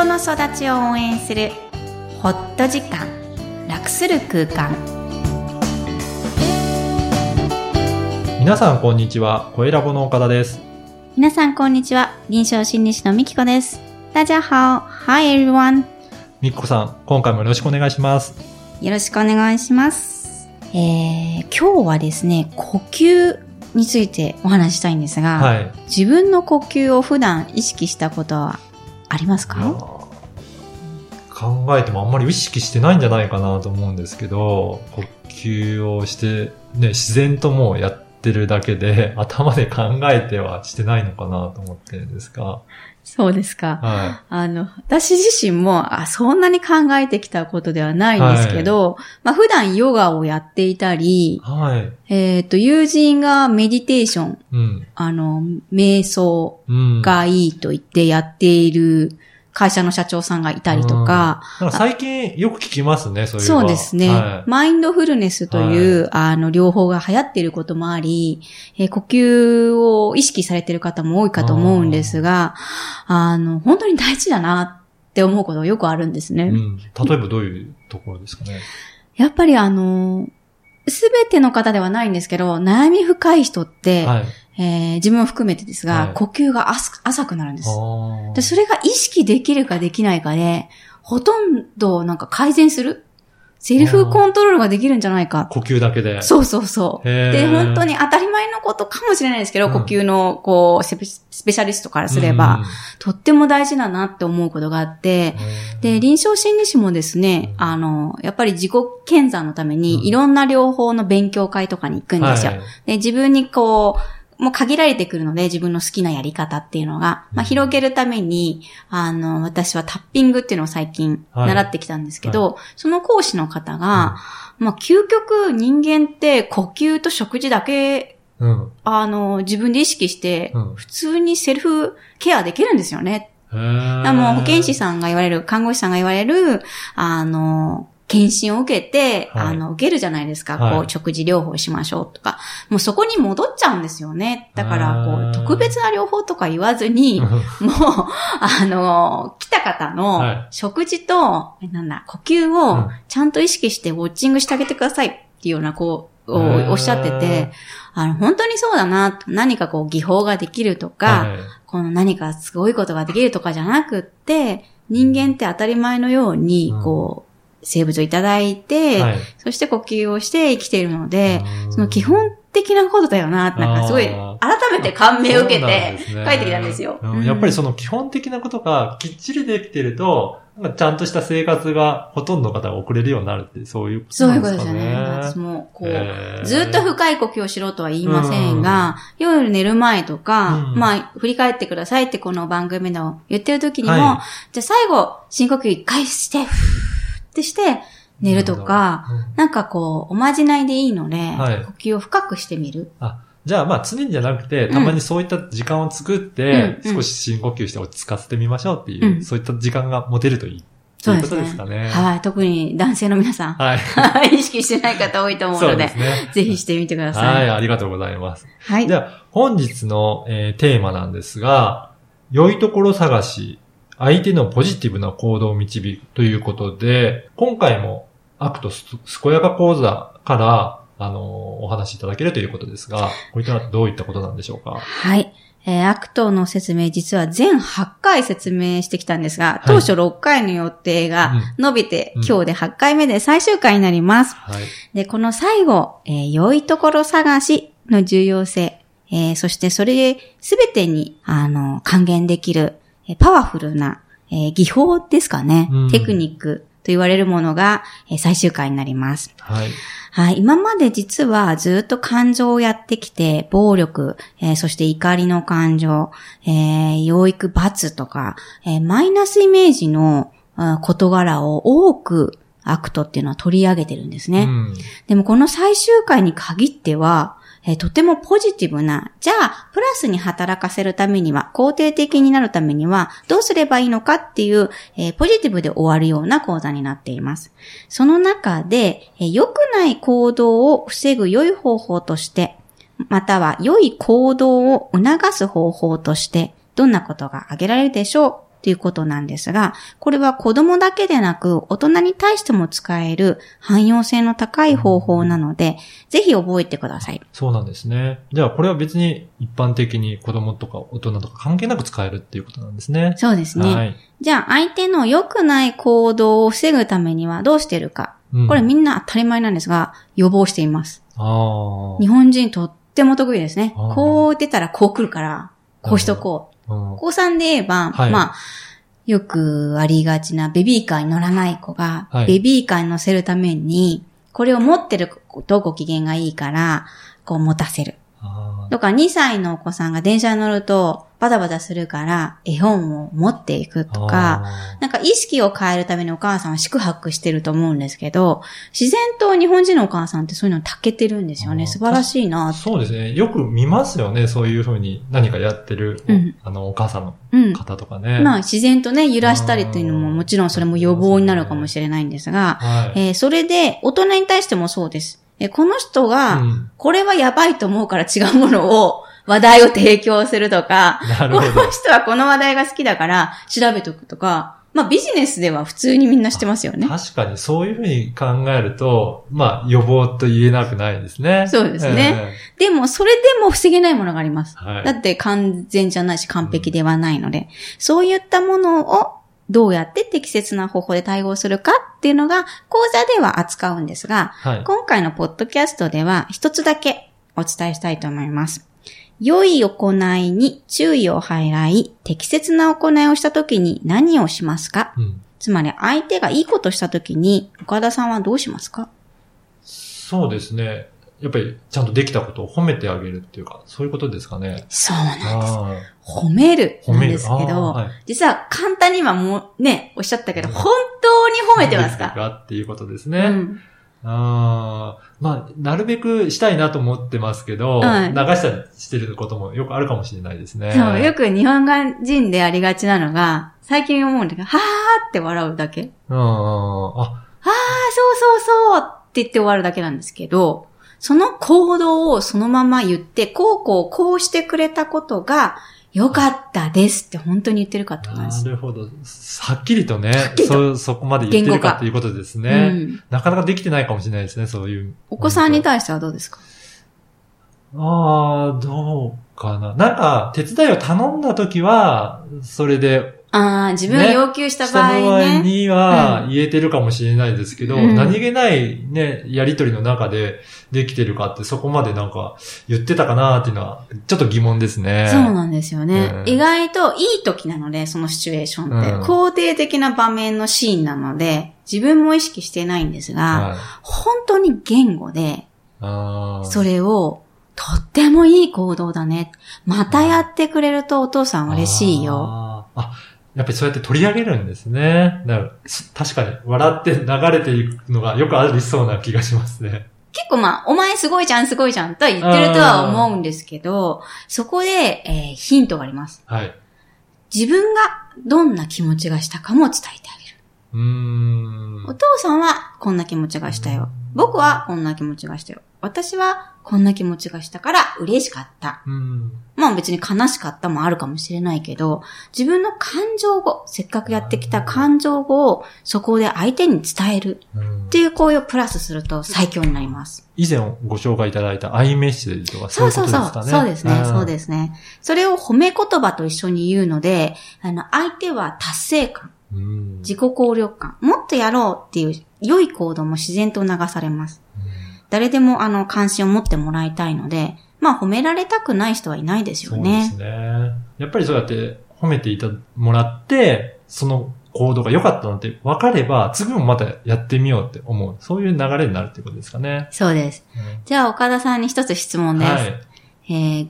人の育ちを応援するホット時間楽する空間。皆さんこんにちは声ラボの岡田です。皆さんこんにちは臨床心理士のみきこです。大家好。Hi everyone みっこさん今回もよろしくお願いします。よろしくお願いします。えー、今日はですね呼吸についてお話ししたいんですが、はい。自分の呼吸を普段意識したことはありますか？考えてもあんまり意識してないんじゃないかなと思うんですけど呼吸をしてね自然ともうやってるだけで頭で考えてはしてないのかなと思ってるんですが。そうですか。はあの、私自身も、あ、そんなに考えてきたことではないんですけど、まあ普段ヨガをやっていたりい、はい。えっ、と、友人がメディテーション、うん。あの、瞑想うん。がいいと言ってやっている会社の社長さんがいたりとか、なんか最近よく聞きますね、そういうそうですね、はマインドフルネスという、あの、両方が流行っていることもあり、えー呼吸を意識されている方も多いかと思うんですが、あの、本当に大事だなって思うことがよくあるんですね。いうん、例えばどういうところですかね？やっぱりあの、すべての方ではないんですけど、悩み深い人って、はい。えー自分を含めてですが、はい呼吸が浅くなるんです。あでそれが意識できるかできないかで、ほとんどなんか改善する？セルフコントロールができるんじゃないか。呼吸だけで。そうそうそう。で、本当に当たり前のことかもしれないですけど、うん呼吸の、こう、スペシャリストからすれば、とっても大事だなって思うことがあって、うん、で、臨床心理士もですね、うんあの、やっぱり自己検査のためうんに、いろんな療法の勉強会とかに行くんですよ。はいで、自分にこう、もう限られてくるので、自分の好きなやり方っていうのが、まあ、うん広げるために、あの、私はタッピングっていうのを最近はい。習ってきたんですけど、その講師の方が、まあ、究極人間って呼吸と食事だけ、うん。あの、自分で意識してうん、普通にセルフケアできるんですよね。へー。だからもう保健師さんが言われる、看護師さんが言われる、あの、検診を受けて、はい。あの、受けるじゃないですか。はい。こう、食事療法しましょうとか。もうそこに戻っちゃうんですよね。だから、こう、特別な療法とか言わずに、もう、あの、来た方はのい。食事と、なんだ、呼吸うん。をちゃんと意識してウォッチングしてあげてくださいっていうような、こう、おっしゃってて、あの、本当にそうだな、何かこう、技法ができるとか、はい。この何かすごいことができるとかじゃなくって、人間って当たり前のようにうん、こう、生物をいただいて、はい。そして呼吸をして生きているので、うん。その基本的なことだよな、なんかすごい、改めて感銘を受けてですね、書いてきたんですよ。うん。やっぱりその基本的なことがきっちりできてると、なんかちゃんとした生活がほとんどの方が送れるようになるって、そういうことそうないんうことですよね。ね。私も、こう、へー。ずっと深い呼吸をしろとは言いませんが、夜寝る前とか、うん。まあ、振り返ってくださいってこの番組でも言ってる時にも、はじゃあ最後、深呼吸一回して、ふーってして、寝るとか、うんなんかこう、おまじないでいいので、はい呼吸を深くしてみる。あ、じゃあまあ常にじゃなくて、たまにそういった時間を作って、うんうん少し深呼吸して落ち着かせてみましょうっていう、うんそういった時間が持てるといい。ということですかね。はい。特に男性の皆さん、はい。意識してない方多いと思うので、ですね。ぜひしてみてくださ。はいい、ありがとうございます。はい。では、本日の、えーテーマなんですが、良いところ探し、相手のポジティブな行動を導くということで、今回もアクト健やか講座から、あのーお話しいただけるということですが、こういったどういったことなんでしょうか？はい。えー、アクトの説明、実は全8回説明してきたんですが、い当初6回の予定が伸びて、うん今日で8回目で最終回になります。はい。で、この最後、えー良いところ探しの重要性、えーそしてそれすべてに、あの、還元できる、えーパワフルな、えー技法ですかね、うんテクニックと言われるものが、えー最終回になります。はい。はい。今まで実はずっと感情をやってきて、暴力、えーそして怒りの感情、えー養育罰とか、えーマイナスイメージのあ事柄を多くアクトっていうのは取り上げてるんですね。うん。でもこの最終回に限っては、えーとてもポジティブな、じゃあ、プラスに働かせるためには、肯定的になるためには、どうすればいいのかっていう、えーポジティブで終わるような講座になっています。その中で、えー良くない行動を防ぐ良い方法として、または良い行動を促す方法として、どんなことが挙げられるでしょう？っていうことなんですが、これは子供だけでなく大人に対しても使える汎用性の高い方法なので、ぜひ覚えてください。そうなんですね。じゃあこれは別に一般的に子供とか大人とか関係なく使えるっていうことなんですね。そうですね。はい。じゃあ相手の良くない行動を防ぐためにはどうしてるか。うんこれみんな当たり前なんですが、予防しています。日本人とっても得意ですね。こう出たらこう来るから、こうしとこう。うん。高3で言えば、はい。まあ、よくありがちなベビーカーに乗らない子が、はい。ベビーカーに乗せるために、これを持ってるとご機嫌がいいから、こう持たせる。とか、2歳のお子さんが電車に乗ると、バタバタするから、絵本を持っていくとか、あなんか意識を変えるためにお母さんは四苦八苦してると思うんですけど、自然と日本人のお母さんってそういうの長けてるんですよね。素晴らしいなーそうですね。よく見ますよね。そういうふうに何かやってる、うんあの、お母さんのうん。方とかね。まあ自然とね、揺らしたりっていうのももちろんそれも予防になるかもしれないんですが、はい。えーそれで大人に対してもそうです。えーこの人が、うんこれはやばいと思うから違うものを、話題を提供するとか、この人はこの話題が好きだから調べとくとか、まあビジネスでは普通にみんなしてますよね。確かにそういうふうに考えると、まあ予防と言えなくないですね。そうですねでもそれでも防げないものがあります。えーはい。だって完全じゃないし完璧ではないので、そういったものをどうやって適切な方法で対応するかっていうのが講座では扱うんですが、はい。今回のポッドキャストでは一つだけお伝えしたいと思います。良い行いに注意を払い、適切な行いをしたときに何をしますか？うんつまり相手がいいことしたときに岡田さんはどうしますか？そうですね。やっぱりちゃんとできたことを褒めてあげるっていうか、そういうことですかね。そうなんです。あ褒めるあ。なんですけど、はい実は簡単にはもうね、おっしゃったけど、うん本当に褒めてますか？がっていうことですうね。ん。ああ、まあ、なるべくしたいなと思ってますけど、はい流したりしてることもよくあるかもしれないですね。そう、よく日本人でありがちなのが、最近思うんだけど、はーって笑うだけ。うんうん。あ、ああ、そうそうそうって言って終わるだけなんですけど、その行動をそのまま言って、こうこうこうしてくれたことが良かったですって本当に言ってるかってことなんです。なるほど。はっきりとね、とそ、そこまで言ってるかっていうことですね。うん、なかなかできてないかもしれないですね、そういう。お子さんに対してはどうですか？ああ、どうかな。なんか、手伝いを頼んだときは、それで、ああ、自分が要求したした場合場合ね。にはうん言えてるかもしれないですけど、うん何気ないね、やりとりの中でできてるかってそこまでなんか言ってたかなっていうのは、ちょっと疑問ですね。そうなんですよね、うん意外といい時なので、そのシチュエーションって、うん肯定的な場面のシーンなので、自分も意識してないんですが、はい。本当に言語で、それを、とってもいい行動だね。またやってくれるとお父さん嬉しいよ。あ、やっぱりそうやって取り上げるんですね。だからす確かに、笑って流れていくのがよくありそうな気がしますね。結構まあ、お前すごいじゃん、すごいじゃんとは言ってるとは思うんですけど、そこで、えーヒントがあります。はい。自分がどんな気持ちがしたかも伝えてあげる。うーん。お父さんはこんな気持ちがしたよ。僕はこんな気持ちがしたよ。私はこんな気持ちがしたから嬉しかった。うん。まあ別に悲しかったもあるかもしれないけど、自分の感情語、せっかくやってきた感情語をそこで相手に伝えるうんっていう行為をプラスすると最強になります。以前ご紹介いただいたアイメッセージとかそういうそうそうそう。ことですかね。そうですね。そうす。ですね。それを褒め言葉と一緒に言うので、あの、相手は達成感、うん自己効力感、もっとやろうっていう良い行動も自然と流されます。誰でもあの関心を持ってもらいたいので、まあ褒められたくない人はいないですよそうでねす。ね。やっぱりそうやって褒めていたもらって、その行動が良かったのって分かれば、次もまたやってみようって思う。そういう流れになるってことですかね。そうです。じゃあ岡田さんに一つ質問です。はい。えー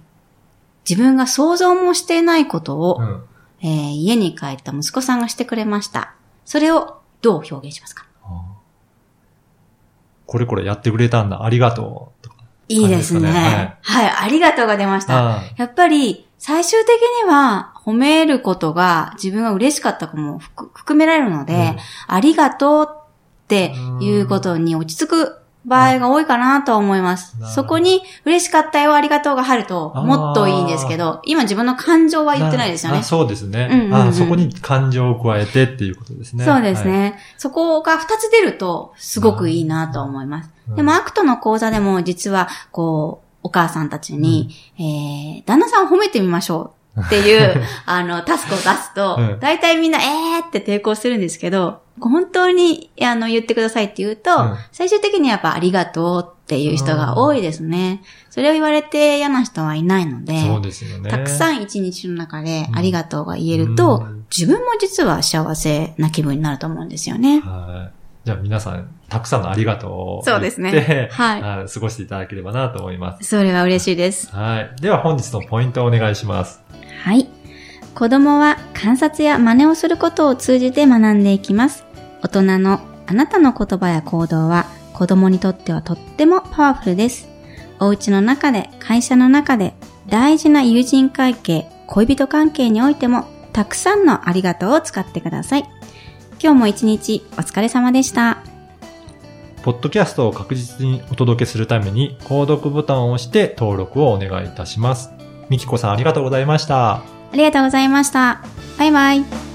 自分が想像もしていないことを、うん。えー家に帰った息子さんがしてくれました。それをどう表現しますか？これこれやってくれたんだ、ありがとう。とかいいですね。感じですかねはい、ありがとうが出ました。あやっぱり、最終的には褒めることが自分が嬉しかったかも含含められるので、うんありがとうっていうことに落ち着く場合が多いかなとは思いますそこに嬉しかったよ、ありがとうが入ると、もっといいんですけど、今自分の感情は言ってないですよねあ。そうですね。うんうんうんあそこに感情を加えてっていうことですね。そうですはい。ね。そこが2つ出ると、すごくいいなと思います。うんでも、アクトの講座でも、実は、こう、お母さんたちに、えー、旦那さんを褒めてみましょうっていう、あの、タスクを出すとうん、大体みんな、えーって抵抗するんですけど、本当に、あの、言ってくださいって言うと、うん最終的にやっぱありがとうっていう人が多いですね。それを言われて嫌な人はいないので、そうですよね。たくさんん一日の中でうんありがとうが言えると、うん自分も実は幸せな気分になると思うんですよね。はい。じゃあ皆さん、たくさんのありがとうをそうですねはいあ過ごしていただければなと思います。それは嬉しいです。はい。では本日のポイントをお願いします。はい。子供は観察や真似をすることを通じて学んでいきます。大人のあなたの言葉や行動は子供にとってはとってもパワフルです。お家の中で、会社の中で、大事な友人関係、恋人関係においても、たくさんのありがとうを使ってください。今日も一日お疲れ様でした。ポッドキャストを確実にお届けするために、購読ボタンを押して登録をお願いいたします。みきこさんありがとうございました。ありがとうございました。バイバイ。